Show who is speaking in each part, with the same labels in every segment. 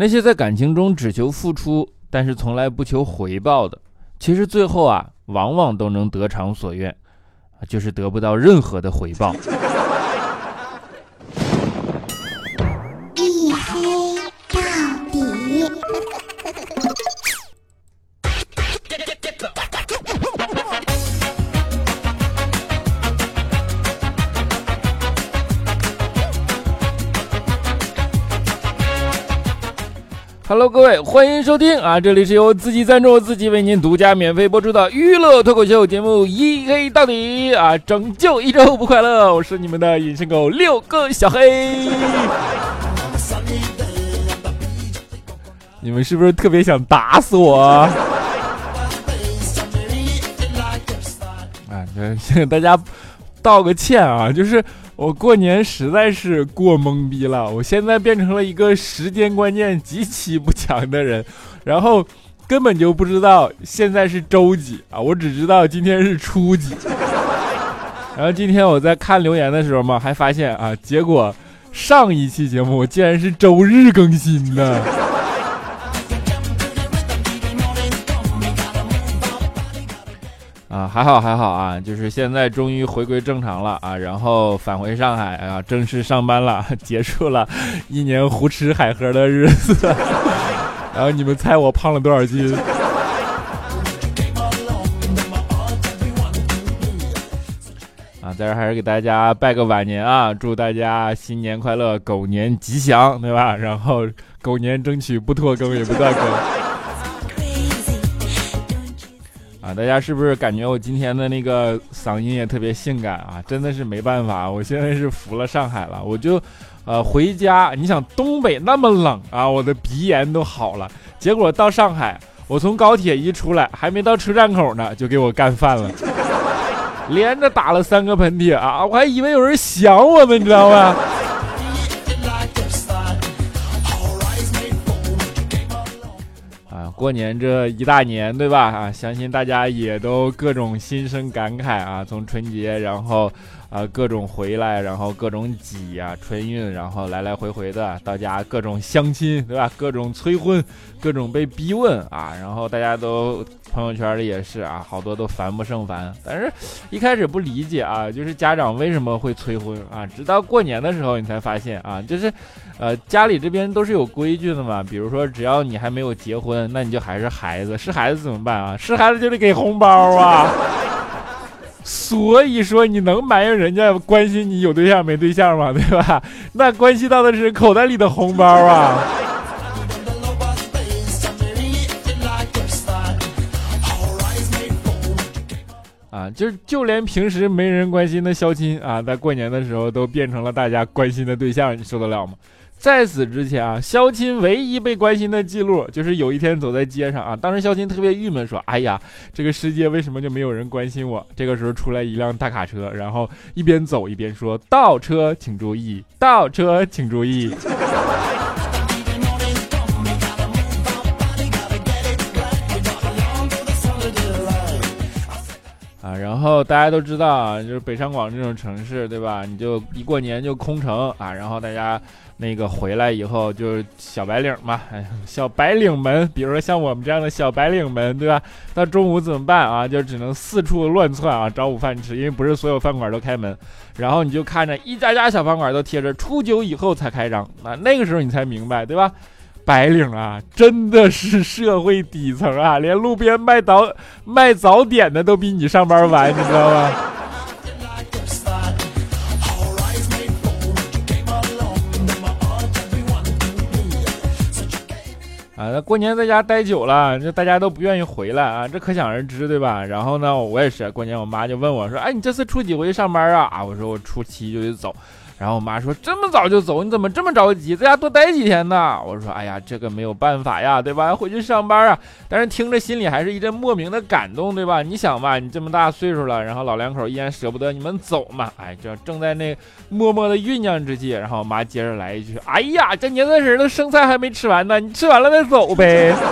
Speaker 1: 那些在感情中只求付出，但是从来不求回报的，其实最后啊，往往都能得偿所愿，就是得不到任何的回报。Hello，各位，欢迎收听啊！这里是由自己赞助、自己为您独家免费播出的娱乐脱口秀节目《一黑到底》啊！拯救一周不快乐，我是你们的隐身狗六个小黑。你们是不是特别想打死我？啊，向 大家道个歉啊，就是。我过年实在是过懵逼了，我现在变成了一个时间观念极其不强的人，然后根本就不知道现在是周几啊，我只知道今天是初几。然后今天我在看留言的时候嘛，还发现啊，结果上一期节目竟然是周日更新的。还好还好啊，就是现在终于回归正常了啊，然后返回上海啊，正式上班了，结束了一年胡吃海喝的日子。然后你们猜我胖了多少斤？啊，在这还是给大家拜个晚年啊，祝大家新年快乐，狗年吉祥，对吧？然后狗年争取不拖更也不断更。大家是不是感觉我今天的那个嗓音也特别性感啊？真的是没办法，我现在是服了上海了。我就，呃，回家，你想东北那么冷啊，我的鼻炎都好了。结果到上海，我从高铁一出来，还没到车站口呢，就给我干饭了，连着打了三个喷嚏啊！我还以为有人想我呢，你知道吗？过年这一大年，对吧？啊，相信大家也都各种心生感慨啊。从春节，然后啊各种回来，然后各种挤呀，春运，然后来来回回的到家，各种相亲，对吧？各种催婚，各种被逼问啊。然后大家都朋友圈里也是啊，好多都烦不胜烦。但是一开始不理解啊，就是家长为什么会催婚啊？直到过年的时候，你才发现啊，就是。呃，家里这边都是有规矩的嘛，比如说只要你还没有结婚，那你就还是孩子，是孩子怎么办啊？是孩子就得给红包啊。所以说你能埋怨人家关心你有对象没对象吗？对吧？那关系到的是口袋里的红包啊。啊，就就连平时没人关心的相亲啊，在过年的时候都变成了大家关心的对象，你受得了吗？在此之前啊，肖钦唯一被关心的记录就是有一天走在街上啊，当时肖钦特别郁闷，说：“哎呀，这个世界为什么就没有人关心我？”这个时候出来一辆大卡车，然后一边走一边说：“倒车请注意，倒车请注意。”啊，然后大家都知道啊，就是北上广这种城市，对吧？你就一过年就空城啊，然后大家。那个回来以后就是小白领嘛，哎，小白领们，比如说像我们这样的小白领们，对吧？到中午怎么办啊？就只能四处乱窜啊，找午饭吃，因为不是所有饭馆都开门。然后你就看着一家家小饭馆都贴着初九以后才开张，啊，那个时候你才明白，对吧？白领啊，真的是社会底层啊，连路边卖早卖早点的都比你上班晚，你知道吗？啊，那过年在家待久了，这大家都不愿意回来啊，这可想而知，对吧？然后呢，我也是过年，我妈就问我说：“哎，你这次初几回去上班啊？”啊，我说我初七就得走。然后我妈说：“这么早就走，你怎么这么着急，在家多待几天呢？”我说：“哎呀，这个没有办法呀，对吧？回去上班啊。”但是听着心里还是一阵莫名的感动，对吧？你想吧，你这么大岁数了，然后老两口依然舍不得你们走嘛？哎，这正在那默默的酝酿之际，然后我妈接着来一句：“哎呀，这年三十的剩菜还没吃完呢，你吃完了再走呗。”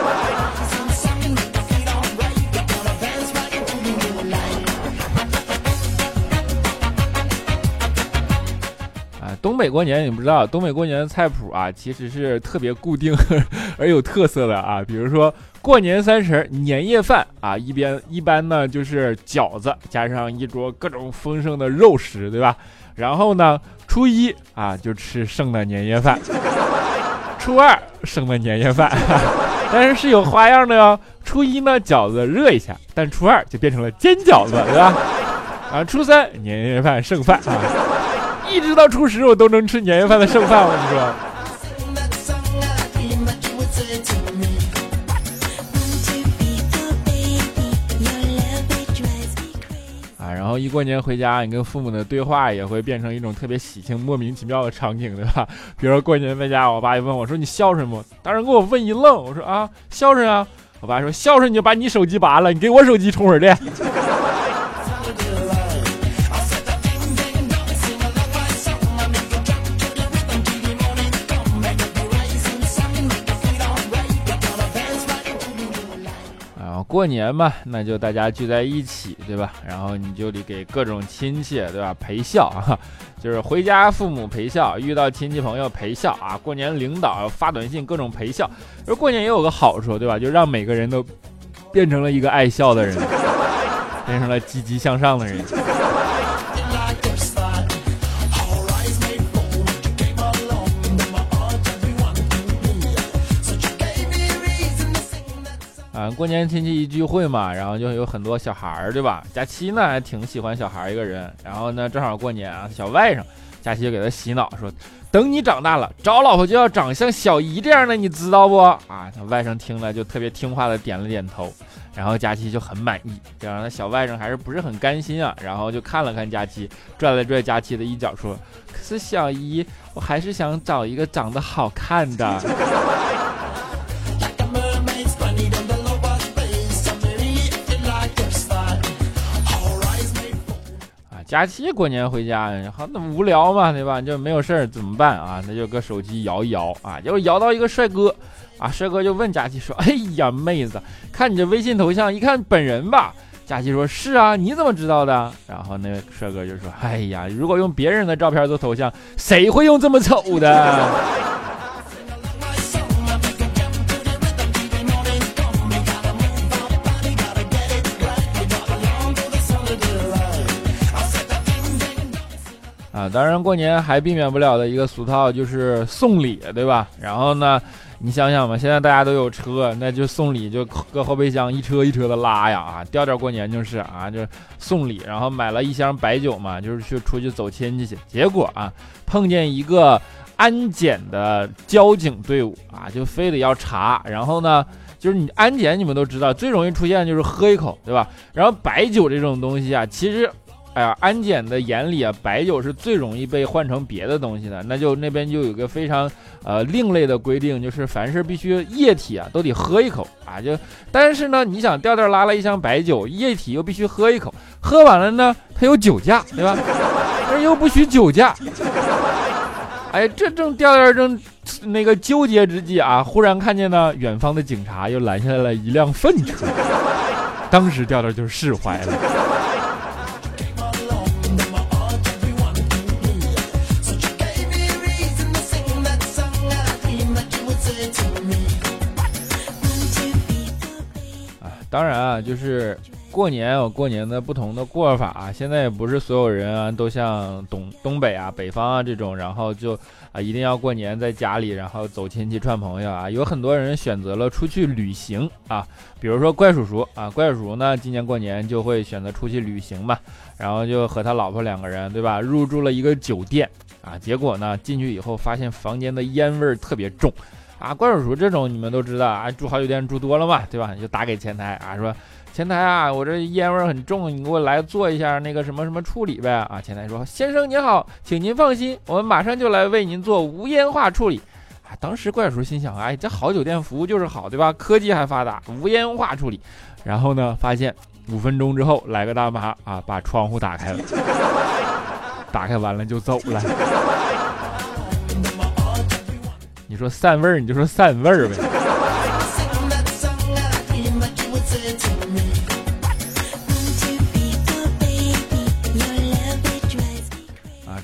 Speaker 1: 东北过年你不知道，东北过年的菜谱啊，其实是特别固定 而有特色的啊。比如说过年三十年夜饭啊，一边一般呢就是饺子加上一桌各种丰盛的肉食，对吧？然后呢，初一啊就吃剩的年夜饭，初二剩的年夜饭，但是是有花样的哟。初一呢饺子热一下，但初二就变成了煎饺子，对吧？啊，初三年夜饭剩饭啊。一直到初十，我都能吃年夜饭的剩饭。我跟你说，啊，然后一过年回家，你跟父母的对话也会变成一种特别喜庆、莫名其妙的场景，对吧？比如说过年在家，我爸就问我说：“你孝顺不？”当时给我问一愣，我说：“啊，孝顺啊。”我爸说：“孝顺你就把你手机拔了，你给我手机充会儿电。”然后过年嘛，那就大家聚在一起，对吧？然后你就得给各种亲戚，对吧？陪笑啊，就是回家父母陪笑，遇到亲戚朋友陪笑啊。过年领导发短信，各种陪笑。而过年也有个好处，对吧？就让每个人都变成了一个爱笑的人，变成了积极向上的人。过年亲戚一聚会嘛，然后就有很多小孩儿，对吧？佳期呢还挺喜欢小孩儿一个人，然后呢正好过年啊，小外甥，佳期就给他洗脑说，等你长大了找老婆就要长像小姨这样的，你知道不？啊，他外甥听了就特别听话的点了点头，然后佳期就很满意，这样他小外甥还是不是很甘心啊？然后就看了看佳期，拽了拽佳期的衣角说，可是小姨，我还是想找一个长得好看的。假期过年回家，好那无聊嘛，对吧？就没有事儿怎么办啊？那就搁手机摇一摇啊，就摇到一个帅哥啊，帅哥就问佳期说：“哎呀，妹子，看你这微信头像，一看本人吧？”佳期说：“是啊，你怎么知道的？”然后那个帅哥就说：“哎呀，如果用别人的照片做头像，谁会用这么丑的？” 当然过年还避免不了的一个俗套就是送礼，对吧？然后呢，你想想吧，现在大家都有车，那就送礼就搁后备箱一车一车的拉呀啊！调调过年就是啊，就送礼，然后买了一箱白酒嘛，就是去出去走亲戚去。结果啊，碰见一个安检的交警队伍啊，就非得要查。然后呢，就是你安检，你们都知道最容易出现就是喝一口，对吧？然后白酒这种东西啊，其实。哎呀，安检的眼里啊，白酒是最容易被换成别的东西的。那就那边就有个非常呃另类的规定，就是凡是必须液体啊，都得喝一口啊。就但是呢，你想调调拉了一箱白酒，液体又必须喝一口，喝完了呢，它有酒驾，对吧？但是又不许酒驾。哎，这正调调正那个纠结之际啊，忽然看见呢，远方的警察又拦下来了一辆粪车，当时调调就释怀了。当然啊，就是过年有过年的不同的过法。啊现在也不是所有人啊都像东东北啊、北方啊这种，然后就啊一定要过年在家里，然后走亲戚串朋友啊。有很多人选择了出去旅行啊，比如说怪叔叔啊，怪叔叔呢今年过年就会选择出去旅行嘛，然后就和他老婆两个人，对吧？入住了一个酒店啊，结果呢进去以后发现房间的烟味儿特别重。啊，怪叔叔这种你们都知道啊，住好酒店住多了嘛，对吧？你就打给前台啊，说前台啊，我这烟味很重，你给我来做一下那个什么什么处理呗。啊，前台说先生您好，请您放心，我们马上就来为您做无烟化处理。啊，当时怪叔叔心想，哎，这好酒店服务就是好，对吧？科技还发达，无烟化处理。然后呢，发现五分钟之后来个大妈啊，把窗户打开了，打开完了就走了。你说散味儿，你就说散味儿呗。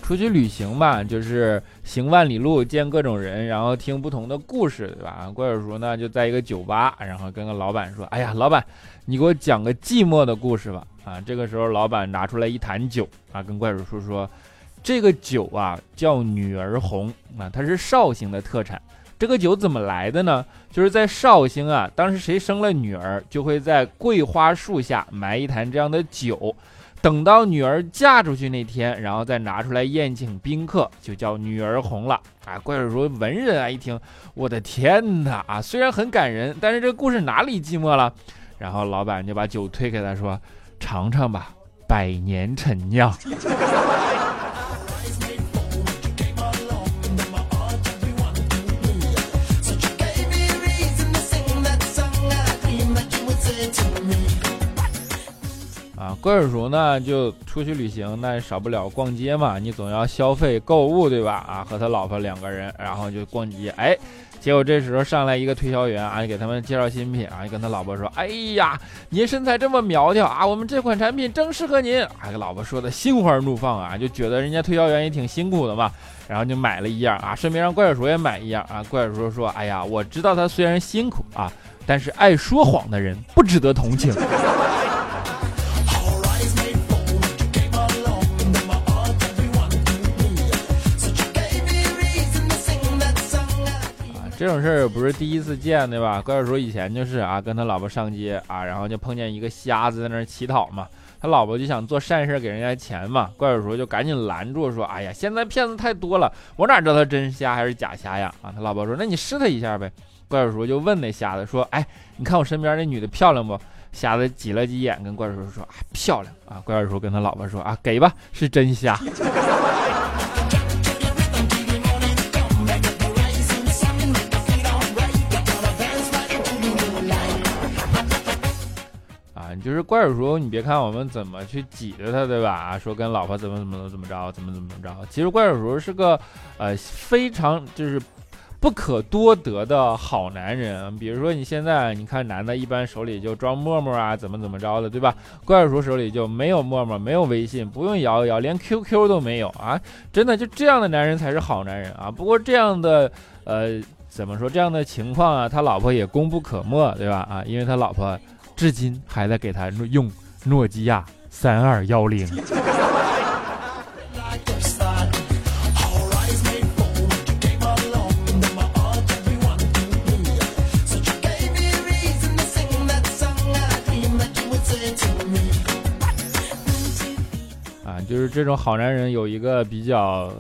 Speaker 1: 出出去旅行吧，就是行万里路，见各种人，然后听不同的故事，对吧？怪叔叔呢就在一个酒吧，然后跟个老板说：“哎呀，老板，你给我讲个寂寞的故事吧。”啊，这个时候老板拿出来一坛酒啊，跟怪叔叔说：“这个酒啊叫女儿红啊，它是绍兴的特产。这个酒怎么来的呢？就是在绍兴啊，当时谁生了女儿，就会在桂花树下埋一坛这样的酒。”等到女儿嫁出去那天，然后再拿出来宴请宾客，就叫女儿红了啊！怪叔叔文人啊，一听，我的天哪啊！虽然很感人，但是这故事哪里寂寞了？然后老板就把酒推给他说：“尝尝吧，百年陈酿。”怪叔叔呢，就出去旅行，那少不了逛街嘛。你总要消费购物，对吧？啊，和他老婆两个人，然后就逛街。哎，结果这时候上来一个推销员啊，给他们介绍新品啊，就跟他老婆说：“哎呀，您身材这么苗条啊，我们这款产品正适合您。”啊，给老婆说的心花怒放啊，就觉得人家推销员也挺辛苦的嘛，然后就买了一样啊，顺便让怪叔叔也买一样啊。怪叔叔说：“哎呀，我知道他虽然辛苦啊，但是爱说谎的人不值得同情。”这种事儿不是第一次见，对吧？怪叔叔以前就是啊，跟他老婆上街啊，然后就碰见一个瞎子在那儿乞讨嘛。他老婆就想做善事给人家钱嘛，怪叔叔就赶紧拦住说：“哎呀，现在骗子太多了，我哪知道他真瞎还是假瞎呀？”啊，他老婆说：“那你试他一下呗。”怪叔叔就问那瞎子说：“哎，你看我身边那女的漂亮不？”瞎子挤了挤眼，跟怪叔叔说：“啊，漂亮啊！”怪叔叔跟他老婆说：“啊，给吧，是真瞎。”就是怪叔叔，你别看我们怎么去挤着他，对吧？说跟老婆怎么怎么怎么着，怎么怎么着。其实怪叔叔是个，呃，非常就是不可多得的好男人。比如说你现在你看男的，一般手里就装陌陌啊，怎么怎么着的，对吧？怪叔叔手里就没有陌陌，没有微信，不用摇一摇，连 QQ 都没有啊！真的就这样的男人才是好男人啊！不过这样的，呃，怎么说这样的情况啊？他老婆也功不可没，对吧？啊，因为他老婆。至今还在给他用诺基亚三二幺零。啊，就是这种好男人有一个比较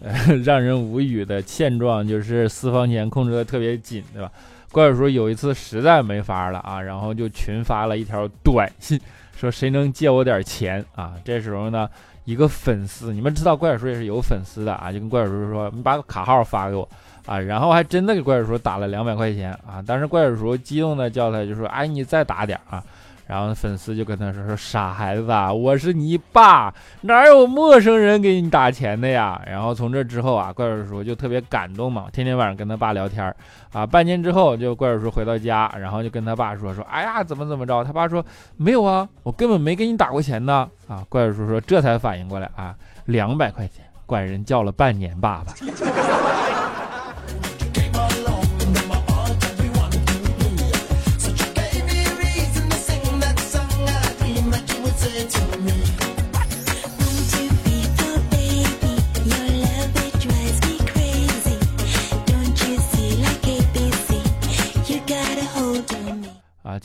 Speaker 1: 让人无语的现状，就是私房钱控制的特别紧，对吧？怪叔叔有一次实在没法了啊，然后就群发了一条短信，说谁能借我点钱啊？这时候呢，一个粉丝，你们知道怪叔叔也是有粉丝的啊，就跟怪叔叔说，你把卡号发给我啊，然后还真的给怪叔叔打了两百块钱啊，当时怪叔叔激动的叫他，就说，哎，你再打点啊。然后粉丝就跟他说：“说傻孩子啊，我是你爸，哪有陌生人给你打钱的呀？”然后从这之后啊，怪叔叔就特别感动嘛，天天晚上跟他爸聊天啊。半年之后，就怪叔叔回到家，然后就跟他爸说：“说哎呀，怎么怎么着？”他爸说：“没有啊，我根本没给你打过钱呢。”啊，怪叔叔说：“这才反应过来啊，两百块钱，管人叫了半年爸爸。”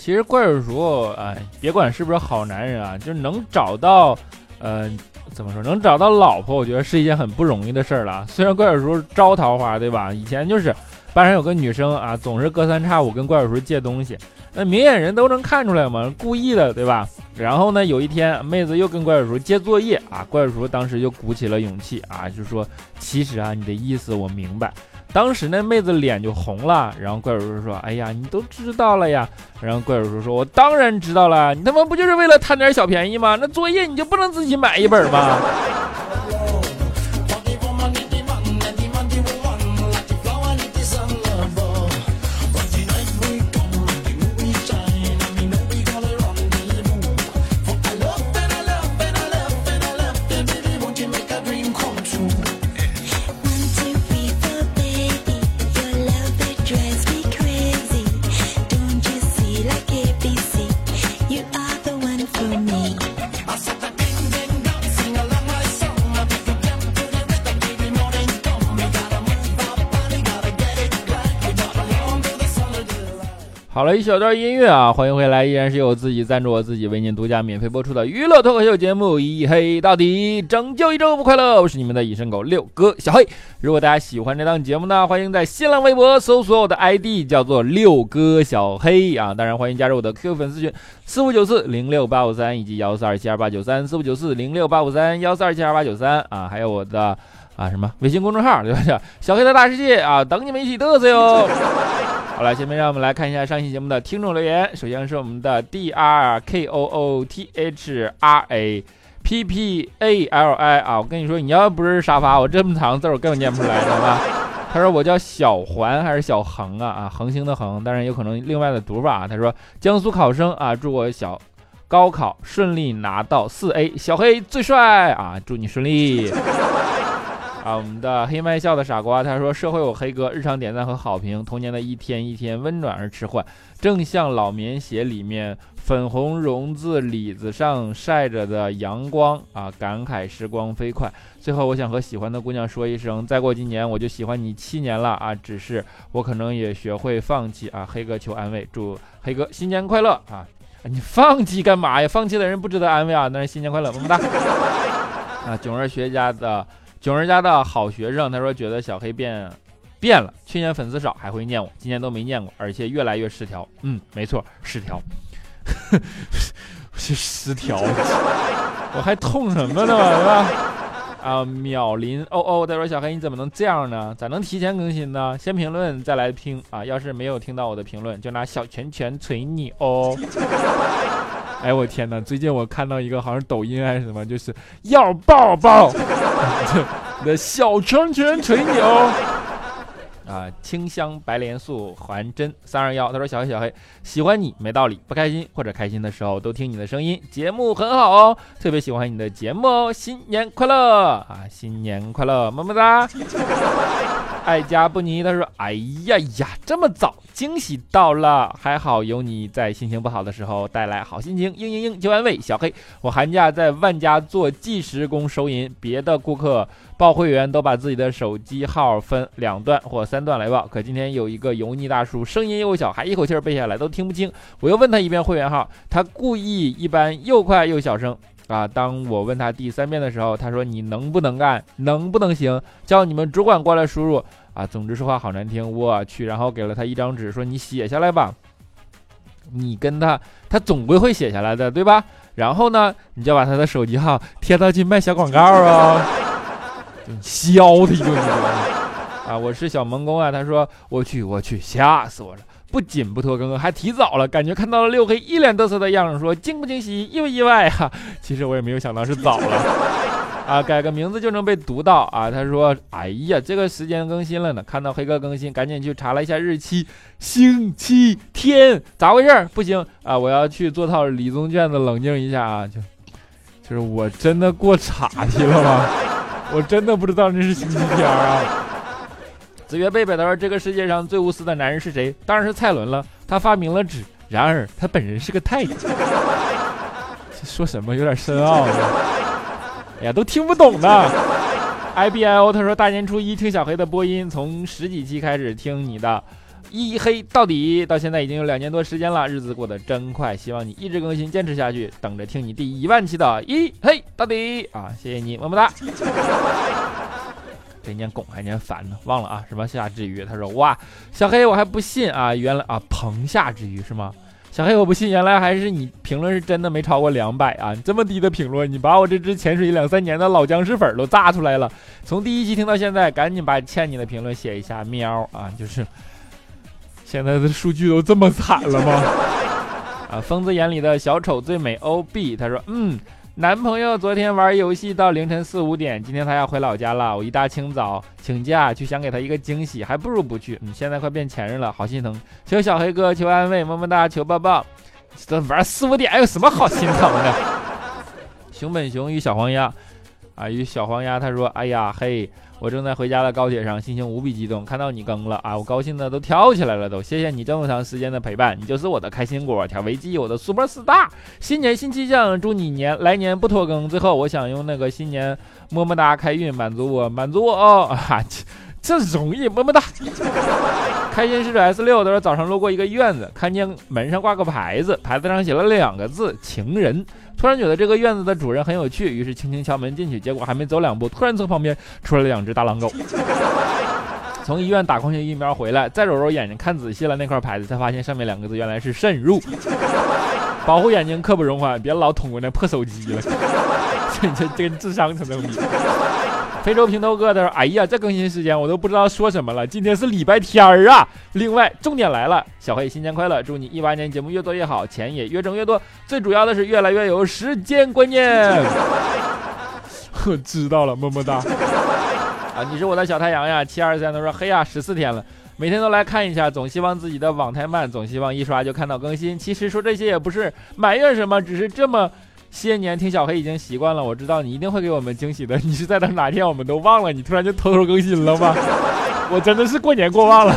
Speaker 1: 其实怪叔叔，哎，别管是不是好男人啊，就是能找到，呃，怎么说，能找到老婆，我觉得是一件很不容易的事儿了。虽然怪叔叔招桃花，对吧？以前就是班上有个女生啊，总是隔三差五跟怪叔叔借东西，那明眼人都能看出来嘛，故意的，对吧？然后呢，有一天妹子又跟怪叔叔借作业啊，怪叔叔当时就鼓起了勇气啊，就说：“其实啊，你的意思我明白。”当时那妹子脸就红了，然后怪叔叔说：“哎呀，你都知道了呀。”然后怪叔叔说：“我当然知道了，你他妈不就是为了贪点小便宜吗？那作业你就不能自己买一本吗？”一小段音乐啊，欢迎回来，依然是由自己赞助我自己为您独家免费播出的娱乐脱口秀节目《一黑到底》，拯救一周不快乐，我是你们的隐身狗六哥小黑。如果大家喜欢这档节目呢，欢迎在新浪微博搜索我的 ID 叫做六哥小黑啊，当然欢迎加入我的 Q 粉丝群四五九四零六八五三以及幺四二七二八九三四五九四零六八五三幺四二七二八九三啊，还有我的啊什么微信公众号对吧？小黑的大世界啊，等你们一起嘚瑟哟。好了，下面让我们来看一下上期节目的听众留言。首先是我们的 D R K O O T H R A P P A L I 啊，我跟你说，你要不是沙发，我这么长字我根本念不出来，知道吧？他说我叫小环还是小恒啊？啊，恒星的恒，当然有可能另外的读法。他说江苏考生啊，祝我小高考顺利拿到四 A，小黑最帅啊，祝你顺利。啊，我们的黑麦笑的傻瓜，他说：“社会有黑哥，日常点赞和好评，童年的一天一天温暖而迟缓，正像老棉鞋里面粉红绒子里子上晒着的阳光啊，感慨时光飞快。最后，我想和喜欢的姑娘说一声，再过几年我就喜欢你七年了啊！只是我可能也学会放弃啊。黑哥求安慰，祝黑哥新年快乐啊！你放弃干嘛呀？放弃的人不值得安慰啊！那是新年快乐，么么哒。啊，囧儿学家的。囧儿家的好学生，他说觉得小黑变变了，去年粉丝少还会念我，今年都没念过，而且越来越失调。嗯，没错，失调，是 失调，我还痛什么呢？是吧？啊，秒林哦哦，他说小黑你怎么能这样呢？咋能提前更新呢？先评论再来听啊！要是没有听到我的评论，就拿小拳拳捶你哦。哎，我天哪！最近我看到一个好像抖音还是什么，就是要抱抱，的小拳拳捶你哦。啊，清香白莲素还真三二幺，他说小黑小黑喜欢你没道理，不开心或者开心的时候都听你的声音，节目很好哦，特别喜欢你的节目哦，新年快乐啊，新年快乐，么么哒。爱家不妮，他说：“哎呀呀，这么早，惊喜到了，还好有你在心情不好的时候带来好心情。”嘤嘤嘤，就安慰小黑。我寒假在万家做计时工收银，别的顾客报会员都把自己的手机号分两段或三段来报，可今天有一个油腻大叔，声音又小，还一口气背下来都听不清。我又问他一遍会员号，他故意一般又快又小声。啊！当我问他第三遍的时候，他说：“你能不能干？能不能行？叫你们主管过来输入。”啊，总之说话好难听，我去。然后给了他一张纸，说：“你写下来吧。你跟他，他总归会写下来的，对吧？然后呢，你就把他的手机号贴到去卖小广告啊，削他一顿。啊，我是小萌工啊。他说：“我去，我去，吓死我了。”不仅不拖更，还提早了，感觉看到了六黑一脸得瑟的样子，说惊不惊喜，意不意外啊？其实我也没有想到是早了啊，改个名字就能被读到啊。他说，哎呀，这个时间更新了呢，看到黑哥更新，赶紧去查了一下日期，星期天，咋回事？不行啊，我要去做套理综卷子，冷静一下啊。就就是我真的过岔题了吗？我真的不知道那是星期天啊。子曰贝贝他说：“这个世界上最无私的男人是谁？当然是蔡伦了。他发明了纸，然而他本人是个太监。说什么有点深奥呢？哎呀，都听不懂呢。I B I O 他说：大年初一听小黑的播音，从十几期开始听你的，一黑到底，到现在已经有两年多时间了，日子过得真快。希望你一直更新，坚持下去，等着听你第一万期的一黑到底啊！谢谢你，么么哒。”这念拱还念烦呢，忘了啊，什么夏之鱼？他说哇，小黑我还不信啊，原来啊，彭夏之鱼是吗？小黑我不信，原来还是你评论是真的没超过两百啊，这么低的评论，你把我这只潜水两三年的老僵尸粉都炸出来了。从第一期听到现在，赶紧把欠你的评论写一下，喵啊，就是现在的数据都这么惨了吗？啊，疯子眼里的小丑最美，O B，他说嗯。男朋友昨天玩游戏到凌晨四五点，今天他要回老家了。我一大清早请假去想给他一个惊喜，还不如不去。嗯现在快变前任了，好心疼。求小黑哥，求安慰，么么哒，求抱抱。这玩四五点有什么好心疼的？熊本熊与小黄鸭啊，与小黄鸭他说：“哎呀嘿。”我正在回家的高铁上，心情无比激动，看到你更了啊！我高兴的都跳起来了，都谢谢你这么长时间的陪伴，你就是我的开心果，调味剂，我的 super star。新年新气象，祝你年来年不拖更。最后，我想用那个新年么么哒开运，满足我，满足我哦 啊！这容易么么哒。开心使者 S 六他说早上路过一个院子，看见门上挂个牌子，牌子上写了两个字“情人”。突然觉得这个院子的主人很有趣，于是轻轻敲门进去。结果还没走两步，突然从旁边出来了两只大狼狗。从医院打狂犬疫苗回来，再揉揉眼睛看仔细了那块牌子，才发现上面两个字原来是渗入。保护眼睛刻不容缓，别老捅过那破手机了。这这这个智商成正比。非洲平头哥他说：“哎呀，这更新时间我都不知道说什么了。今天是礼拜天儿啊！另外，重点来了，小黑新年快乐！祝你一八年节目越做越好，钱也越挣越多，最主要的是越来越有时间观念。我 知道了，么么哒。啊，你是我的小太阳呀！七二三他说：嘿呀，十四天了，每天都来看一下，总希望自己的网太慢，总希望一刷就看到更新。其实说这些也不是埋怨什么，只是这么。”些年听小黑已经习惯了，我知道你一定会给我们惊喜的。你是在等哪天我们都忘了，你突然就偷偷更新了吗？我真的是过年过忘了，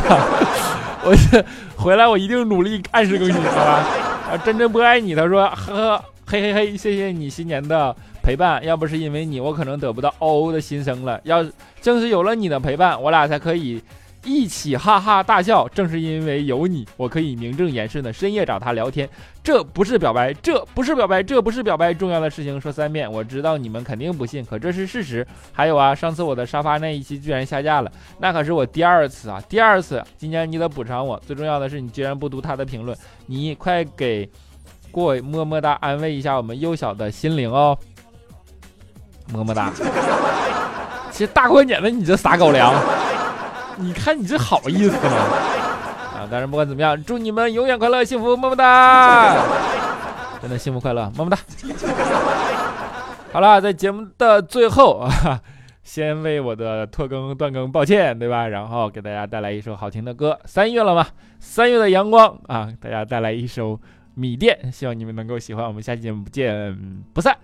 Speaker 1: 我是回来我一定努力按时更新，好吧？啊，真真不爱你，他说呵呵嘿嘿嘿，谢谢你新年的陪伴，要不是因为你，我可能得不到嗷嗷的心声了。要正是有了你的陪伴，我俩才可以。一起哈哈大笑，正是因为有你，我可以名正言顺的深夜找他聊天。这不是表白，这不是表白，这不是表白。重要的事情说三遍，我知道你们肯定不信，可这是事实。还有啊，上次我的沙发那一期居然下架了，那可是我第二次啊，第二次。今年你得补偿我。最重要的是，你居然不读他的评论，你快给过么么哒安慰一下我们幼小的心灵哦，么么哒。其实大过年的，你这撒狗粮。你看你这好意思吗？啊！但是不管怎么样，祝你们永远快乐幸福，么么哒！真的幸福快乐，么么哒！好了，在节目的最后啊，先为我的拖更断更抱歉，对吧？然后给大家带来一首好听的歌。三月了嘛，三月的阳光啊，大家带来一首《米店》，希望你们能够喜欢。我们下期节目不见不散。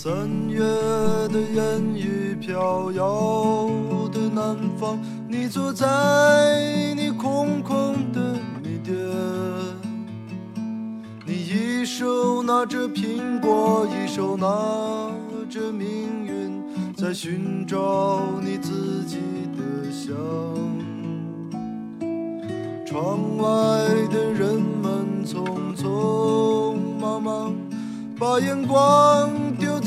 Speaker 2: 三月的烟雨飘摇的南方，你坐在你空空的米店，你一手拿着苹果，一手拿着命运，在寻找你自己的香。窗外的人们匆匆忙忙，把眼光。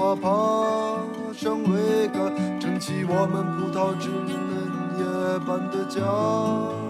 Speaker 2: 爬爬上桅杆，撑起我们葡萄枝嫩叶般的家。